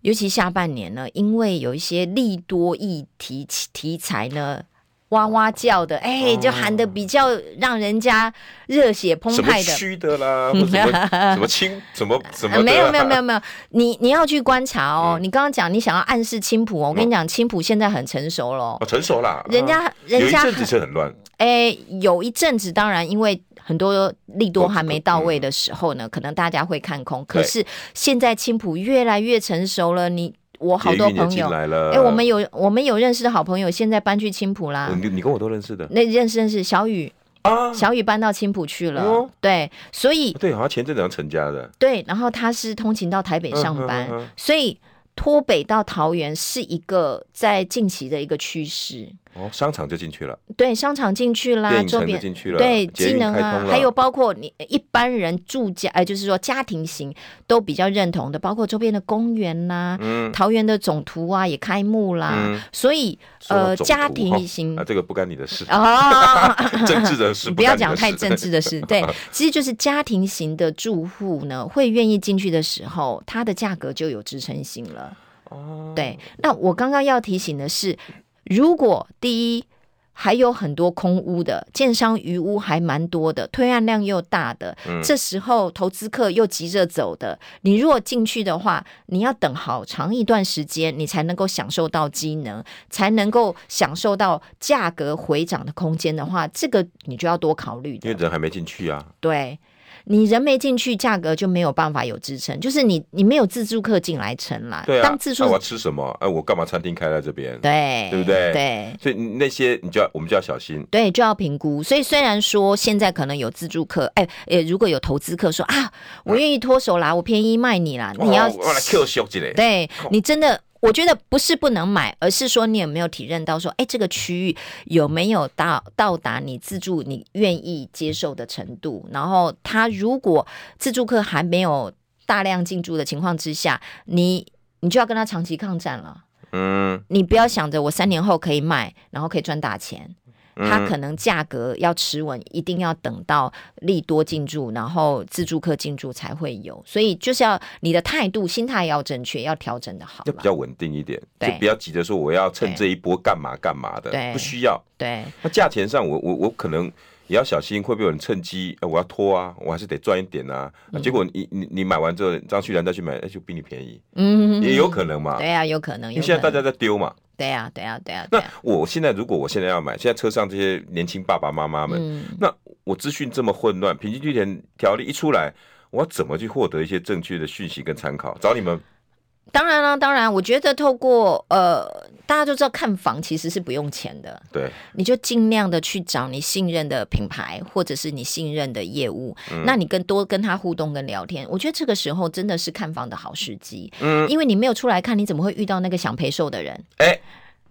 尤其下半年呢，因为有一些利多议题题材呢。哇哇叫的，哎、欸，就喊的比较让人家热血澎湃的。什么区的啦，什么 什么青，什么什么、啊？没有没有没有没有，你你要去观察哦。嗯、你刚刚讲你想要暗示青浦哦，我跟你讲，青浦现在很成熟了。哦，成熟啦。人家人家有一阵子是很乱。哎、欸，有一阵子，当然因为很多利多还没到位的时候呢，嗯、可能大家会看空。可是现在青浦越来越成熟了，你。我好多朋友，哎、欸，我们有我们有认识的好朋友，现在搬去青浦啦。你你跟我都认识的？那认识认识小雨，啊，小雨搬到青浦去了，哦、对，所以对，好像前阵子要成家的，对，然后他是通勤到台北上班，嗯、所以脱北到桃园是一个在近期的一个趋势。哦，商场就进去了，对，商场进去啦，电影城就进去了，对，机能啊，还有包括你一般人住家，哎，就是说家庭型都比较认同的，包括周边的公园啦，嗯，桃园的总图啊也开幕啦，嗯、所以呃，家庭型啊，这个不干你的事。啊，政治的事，你不要讲太政治的事，对，其实就是家庭型的住户呢，会愿意进去的时候，它的价格就有支撑性了，哦，对，那我刚刚要提醒的是。如果第一还有很多空屋的建商余屋还蛮多的，推案量又大的，嗯、这时候投资客又急着走的，你如果进去的话，你要等好长一段时间，你才能够享受到机能，才能够享受到价格回涨的空间的话，这个你就要多考虑。因为人还没进去啊。对。你人没进去，价格就没有办法有支撑，就是你你没有自助客进来撑啦。对啊，当自助，啊、我要吃什么？哎、啊，我干嘛餐厅开在这边？对，对不对？对，所以那些你就要我们就要小心。对，就要评估。所以虽然说现在可能有自助客，哎，呃，如果有投资客说啊，我愿意脱手啦，我便宜卖你啦，你要我来 Q 小几嘞？对，你真的。我觉得不是不能买，而是说你有没有体认到说，哎，这个区域有没有到到达你自助你愿意接受的程度？然后他如果自助客还没有大量进驻的情况之下，你你就要跟他长期抗战了。嗯，你不要想着我三年后可以卖，然后可以赚大钱。它可能价格要持稳，一定要等到利多进驻，然后自助客进驻才会有。所以就是要你的态度、心态要正确，要调整的好，就比较稳定一点，就不要急着说我要趁这一波干嘛干嘛的，不需要。对，那价钱上我，我我我可能也要小心，会不会有人趁机？我要拖啊，我还是得赚一点啊。结果你你你买完之后，张旭然再去买，就比你便宜，嗯，也有可能嘛。对啊，有可能，因为现在大家在丢嘛。对啊，对啊，对啊。那我现在如果我现在要买，现在车上这些年轻爸爸妈妈们，嗯、那我资讯这么混乱，平均地权条例一出来，我要怎么去获得一些正确的讯息跟参考？找你们。当然了，当然，我觉得透过呃，大家都知道看房其实是不用钱的，对，你就尽量的去找你信任的品牌或者是你信任的业务，嗯、那你更多跟他互动跟聊天，我觉得这个时候真的是看房的好时机，嗯，因为你没有出来看，你怎么会遇到那个想陪售的人？哎、欸。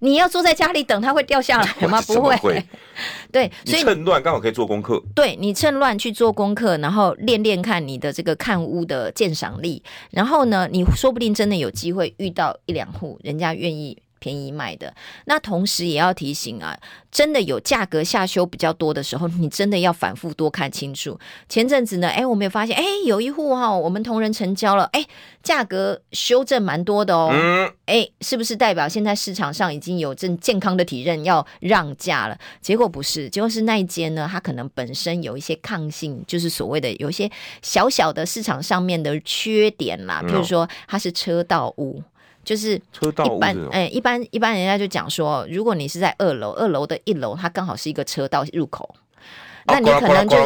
你要坐在家里等，它会掉下来吗？不会。会 对，所以趁乱刚好可以做功课。对，你趁乱去做功课，然后练练看你的这个看屋的鉴赏力，然后呢，你说不定真的有机会遇到一两户人家愿意。便宜卖的，那同时也要提醒啊，真的有价格下修比较多的时候，你真的要反复多看清楚。前阵子呢，哎，我们也发现，哎，有一户哈、哦，我们同仁成交了，哎，价格修正蛮多的哦，嗯，哎，是不是代表现在市场上已经有正健康的体认要让价了？结果不是，结果是那一间呢，它可能本身有一些抗性，就是所谓的有一些小小的市场上面的缺点啦，比如说它是车道屋。就是一般，哎、欸，一般一般人家就讲说，如果你是在二楼，二楼的一楼，它刚好是一个车道入口，那你可能就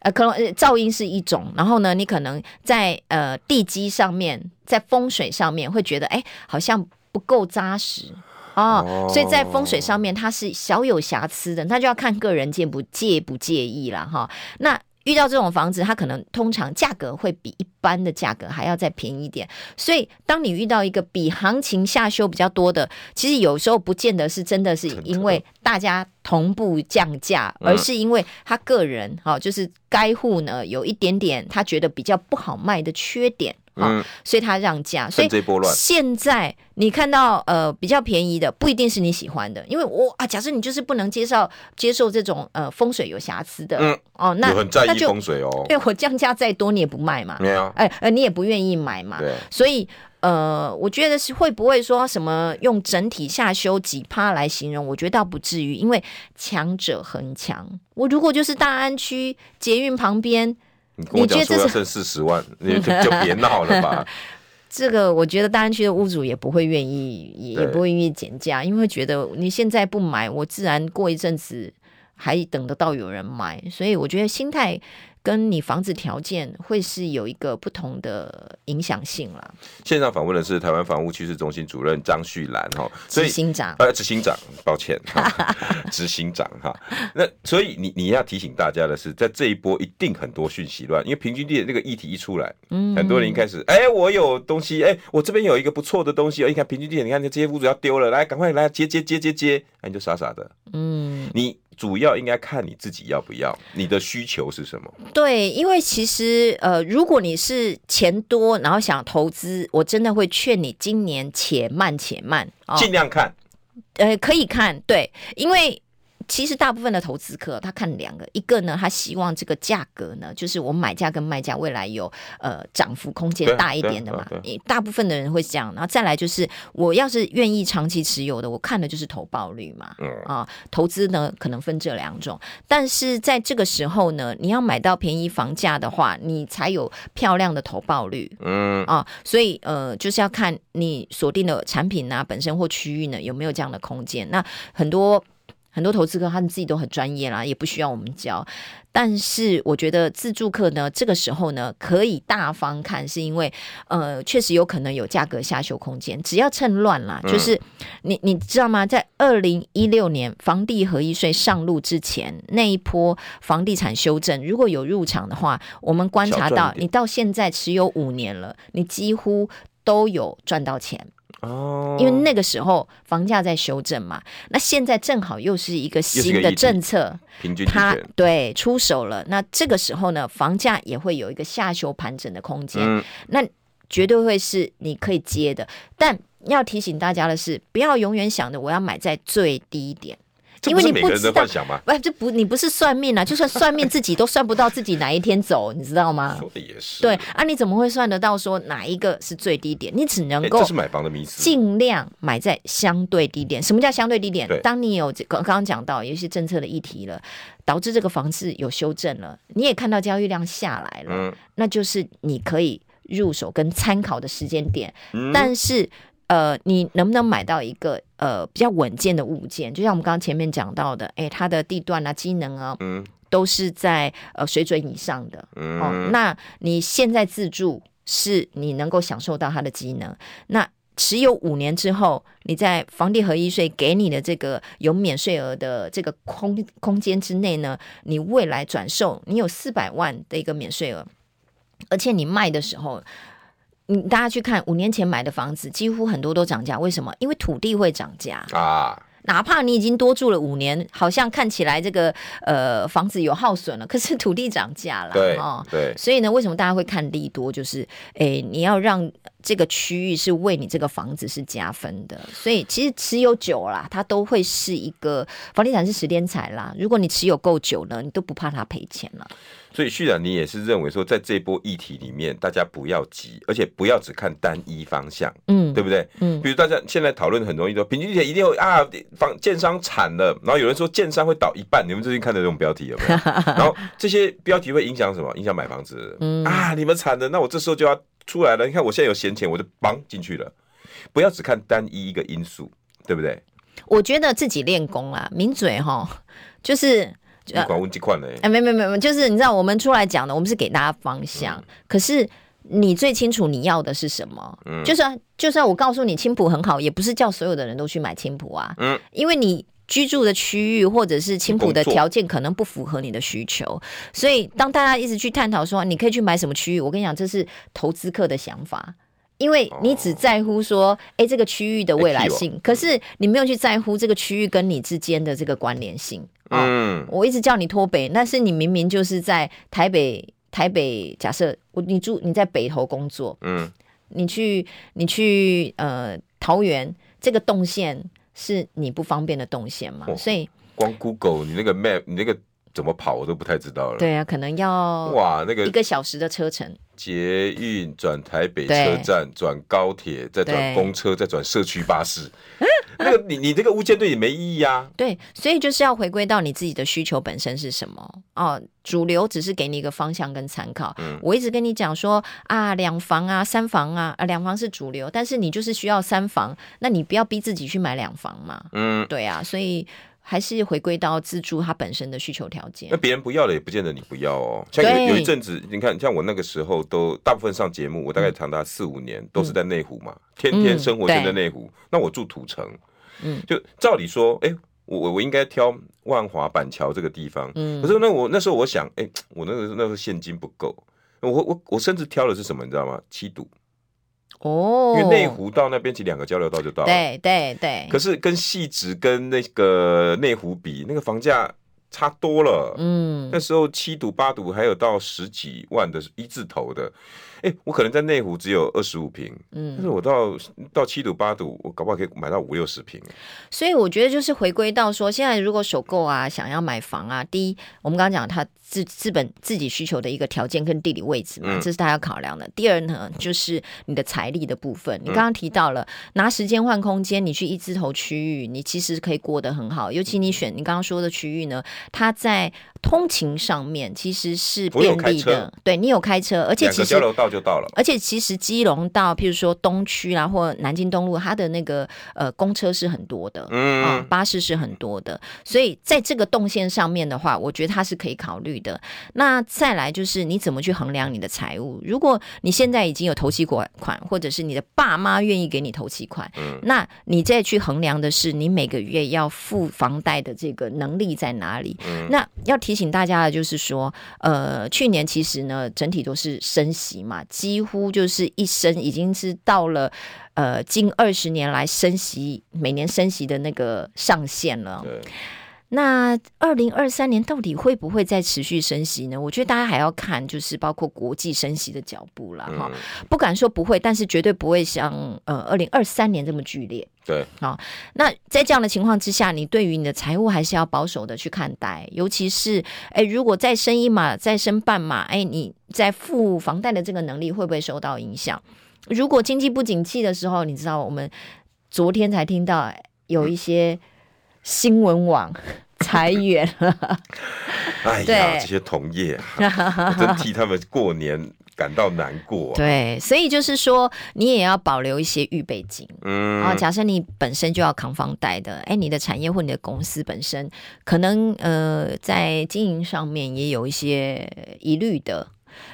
呃，可能噪音是一种，然后呢，你可能在呃地基上面，在风水上面会觉得，哎、欸，好像不够扎实哦，哦，所以在风水上面它是小有瑕疵的，那就要看个人介不介不介意了哈，那。遇到这种房子，它可能通常价格会比一般的价格还要再便宜一点。所以，当你遇到一个比行情下修比较多的，其实有时候不见得是真的是因为大家同步降价，而是因为他个人哈，就是该户呢有一点点他觉得比较不好卖的缺点。嗯，所以他让价，所以现在你看到呃比较便宜的不一定是你喜欢的，因为我啊，假设你就是不能接受接受这种呃风水有瑕疵的，嗯。哦，那很在意风水哦，对，我降价再多你也不卖嘛，没有，哎呃你也不愿意买嘛，对，所以呃我觉得是会不会说什么用整体下修几趴来形容，我觉得倒不至于，因为强者恒强，我如果就是大安区捷运旁边。你跟我讲说要剩四十万，你就就别闹了吧。这个我觉得大安区的屋主也不会愿意，也不会愿意减价，因为会觉得你现在不买，我自然过一阵子还等得到有人买。所以我觉得心态跟你房子条件会是有一个不同的影响性了。线上访问的是台湾房屋趋势中心主任张旭兰哈，执行长，呃，执行长，抱歉，执行长哈。那所以你你要提醒大家的是，在这一波一定很多讯息乱，因为平均地那个议题一出来，嗯，很多人一开始，哎、欸，我有东西，哎、欸，我这边有一个不错的东西，你看平均地，你看这些屋主要丢了，来，赶快来接接接接接，哎，你就傻傻的，嗯，你。主要应该看你自己要不要，你的需求是什么？对，因为其实呃，如果你是钱多，然后想投资，我真的会劝你今年且慢且慢，尽量看。呃，可以看，对，因为。其实大部分的投资客他看两个，一个呢，他希望这个价格呢，就是我买价跟卖价未来有呃涨幅空间大一点的嘛。大部分的人会这样，然后再来就是我要是愿意长期持有的，我看的就是投报率嘛。嗯啊，投资呢可能分这两种，但是在这个时候呢，你要买到便宜房价的话，你才有漂亮的投报率。嗯啊，所以呃就是要看你锁定的产品啊本身或区域呢有没有这样的空间。那很多。很多投资客他们自己都很专业啦，也不需要我们教。但是我觉得自助客呢，这个时候呢，可以大方看，是因为呃，确实有可能有价格下修空间。只要趁乱啦，就是你你知道吗？在二零一六年房地合一税上路之前那一波房地产修正，如果有入场的话，我们观察到你到现在持有五年了，你几乎都有赚到钱。哦，因为那个时候房价在修正嘛，那现在正好又是一个新的政策，平均它对出手了，那这个时候呢，房价也会有一个下修盘整的空间，嗯，那绝对会是你可以接的，但要提醒大家的是，不要永远想着我要买在最低点。因为你不知道，不，这不，你不是算命啊，就算算命，自己都算不到自己哪一天走，你知道吗？说的也是。对啊，你怎么会算得到说哪一个是最低点？你只能够，这是买房的迷思，尽量买在相对低点。什么叫相对低点？当你有刚刚讲到有一些政策的议题了，导致这个房子有修正了，你也看到交易量下来了，嗯，那就是你可以入手跟参考的时间点，嗯，但是。呃，你能不能买到一个呃比较稳健的物件？就像我们刚刚前面讲到的，哎，它的地段啊、机能啊，嗯，都是在呃水准以上的。嗯，哦，那你现在自住是你能够享受到它的机能。那持有五年之后，你在房地合一税给你的这个有免税额的这个空空间之内呢，你未来转售，你有四百万的一个免税额，而且你卖的时候。你大家去看五年前买的房子，几乎很多都涨价。为什么？因为土地会涨价啊。哪怕你已经多住了五年，好像看起来这个呃房子有耗损了，可是土地涨价了。对哦，对。所以呢，为什么大家会看利多？就是诶，你要让这个区域是为你这个房子是加分的。所以其实持有久啦，它都会是一个房地产是时间财啦。如果你持有够久了，你都不怕它赔钱了。所以，旭然，你也是认为说，在这波议题里面，大家不要急，而且不要只看单一方向，嗯，对不对？嗯，比如大家现在讨论很容易说，平均地一定会啊，房建商惨了，然后有人说建商会倒一半，你们最近看的这种标题有没有？然后这些标题会影响什么？影响买房子，嗯啊，你们惨了，那我这时候就要出来了。你看我现在有闲钱，我就绑进去了。不要只看单一一个因素，对不对？我觉得自己练功啊，抿嘴哈，就是。你管问几款呢？哎，没没没没，就是你知道，我们出来讲的，我们是给大家方向。嗯、可是你最清楚你要的是什么？嗯，就算就算我告诉你青浦很好，也不是叫所有的人都去买青浦啊。嗯，因为你居住的区域或者是青浦的条件可能不符合你的需求，所以当大家一直去探讨说你可以去买什么区域，我跟你讲，这是投资客的想法。因为你只在乎说，哎、欸，这个区域的未来性，可是你没有去在乎这个区域跟你之间的这个关联性。嗯，我一直叫你脱北，但是你明明就是在台北。台北，假设我你住你在北投工作，嗯，你去你去呃桃园，这个动线是你不方便的动线嘛？所以光 Google 你那个 Map 你那个怎么跑我都不太知道了。对啊，可能要哇那个一个小时的车程。捷运转台北车站，转高铁，再转公车，再转社区巴士。那个你你这个物件对你没意义啊。对，所以就是要回归到你自己的需求本身是什么哦。主流只是给你一个方向跟参考。嗯，我一直跟你讲说啊，两房啊，三房啊，啊，两房是主流，但是你就是需要三房，那你不要逼自己去买两房嘛。嗯，对啊，所以。还是回归到自住它本身的需求条件。那别人不要的也不见得你不要哦。像有有一阵子，你看，像我那个时候都大部分上节目，我大概长达四五年都是在内湖嘛，嗯、天天生活就在内湖。嗯、那我住土城，嗯，就照理说，哎、欸，我我应该挑万华板桥这个地方，嗯，可是那我那时候我想，哎、欸，我那个那时候现金不够，我我我甚至挑的是什么，你知道吗？七堵。哦，因为内湖到那边其实两个交流道就到了，对对对。可是跟汐止跟那个内湖比，那个房价差多了。嗯，那时候七堵八堵还有到十几万的一字头的。哎、欸，我可能在内湖只有二十五平，嗯，但是我到到七堵八堵，我搞不好可以买到五六十平。所以我觉得就是回归到说，现在如果首购啊，想要买房啊，第一，我们刚刚讲它资资本自己需求的一个条件跟地理位置嘛，嗯、这是大家要考量的。第二呢，就是你的财力的部分。你刚刚提到了、嗯、拿时间换空间，你去一字头区域，你其实可以过得很好。尤其你选你刚刚说的区域呢，它在通勤上面其实是便利的。对，你有开车，而且其实就到了。而且其实基隆到譬如说东区啦，或南京东路，它的那个呃公车是很多的，嗯、呃，巴士是很多的。所以在这个动线上面的话，我觉得它是可以考虑的。那再来就是你怎么去衡量你的财务？如果你现在已经有头期款款，或者是你的爸妈愿意给你头期款，嗯，那你再去衡量的是你每个月要付房贷的这个能力在哪里？嗯，那要提醒大家的就是说，呃，去年其实呢整体都是升息嘛，几乎就是一生已经是到了呃近二十年来升息每年升息的那个上限了。那二零二三年到底会不会再持续升息呢？我觉得大家还要看，就是包括国际升息的脚步了哈。不敢说不会，但是绝对不会像呃二零二三年这么剧烈。对，好。那在这样的情况之下，你对于你的财务还是要保守的去看待，尤其是哎，如果再升一码、再升半码，哎，你在付房贷的这个能力会不会受到影响？如果经济不景气的时候，你知道我们昨天才听到有一些。新闻网 裁员了，哎呀，这些同业啊，真替他们过年感到难过啊。对，所以就是说，你也要保留一些预备金。嗯，啊，假设你本身就要扛房贷的，哎，你的产业或你的公司本身可能呃在经营上面也有一些疑虑的。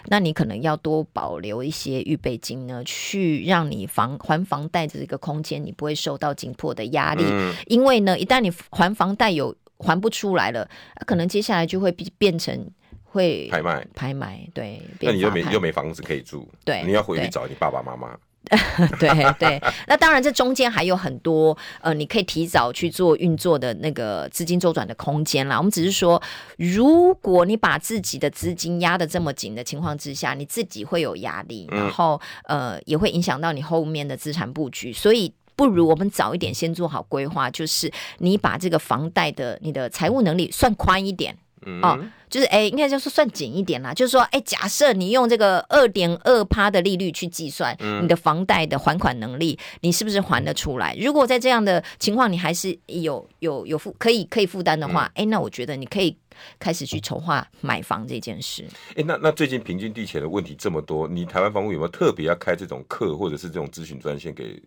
那你可能要多保留一些预备金呢，去让你房还房贷的这个空间，你不会受到紧迫的压力。嗯、因为呢，一旦你还房贷有还不出来了，可能接下来就会变成会拍卖拍卖。对，那你又没又没房子可以住，对，你要回去找你爸爸妈妈。对对，那当然，这中间还有很多呃，你可以提早去做运作的那个资金周转的空间啦。我们只是说，如果你把自己的资金压得这么紧的情况之下，你自己会有压力，然后呃，也会影响到你后面的资产布局。所以，不如我们早一点先做好规划，就是你把这个房贷的你的财务能力算宽一点。哦，就是哎，应该就是算紧一点啦。就是说，哎，假设你用这个二点二趴的利率去计算你的房贷的还款能力，你是不是还得出来？如果在这样的情况，你还是有有有负可以可以负担的话，哎，那我觉得你可以开始去筹划买房这件事。哎，那那最近平均地权的问题这么多，你台湾房屋有没有特别要开这种课，或者是这种咨询专线给？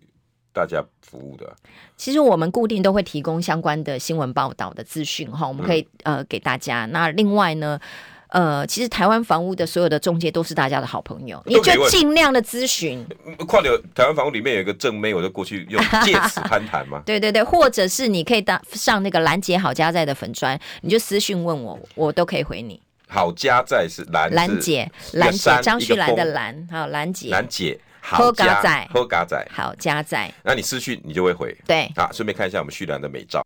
大家服务的，其实我们固定都会提供相关的新闻报道的资讯哈，我们可以、嗯、呃给大家。那另外呢，呃，其实台湾房屋的所有的中介都是大家的好朋友，你就尽量的咨询。况且台湾房屋里面有一个正妹，我就过去用借此攀谈吗？对对对，或者是你可以当上那个兰姐好家在的粉砖，你就私讯问我，我都可以回你。好家在是兰兰姐，兰姐张旭兰的兰，好兰姐，兰姐。好加仔，好加仔，好加仔。那你私讯你就会回。对，啊，顺便看一下我们旭兰的美照。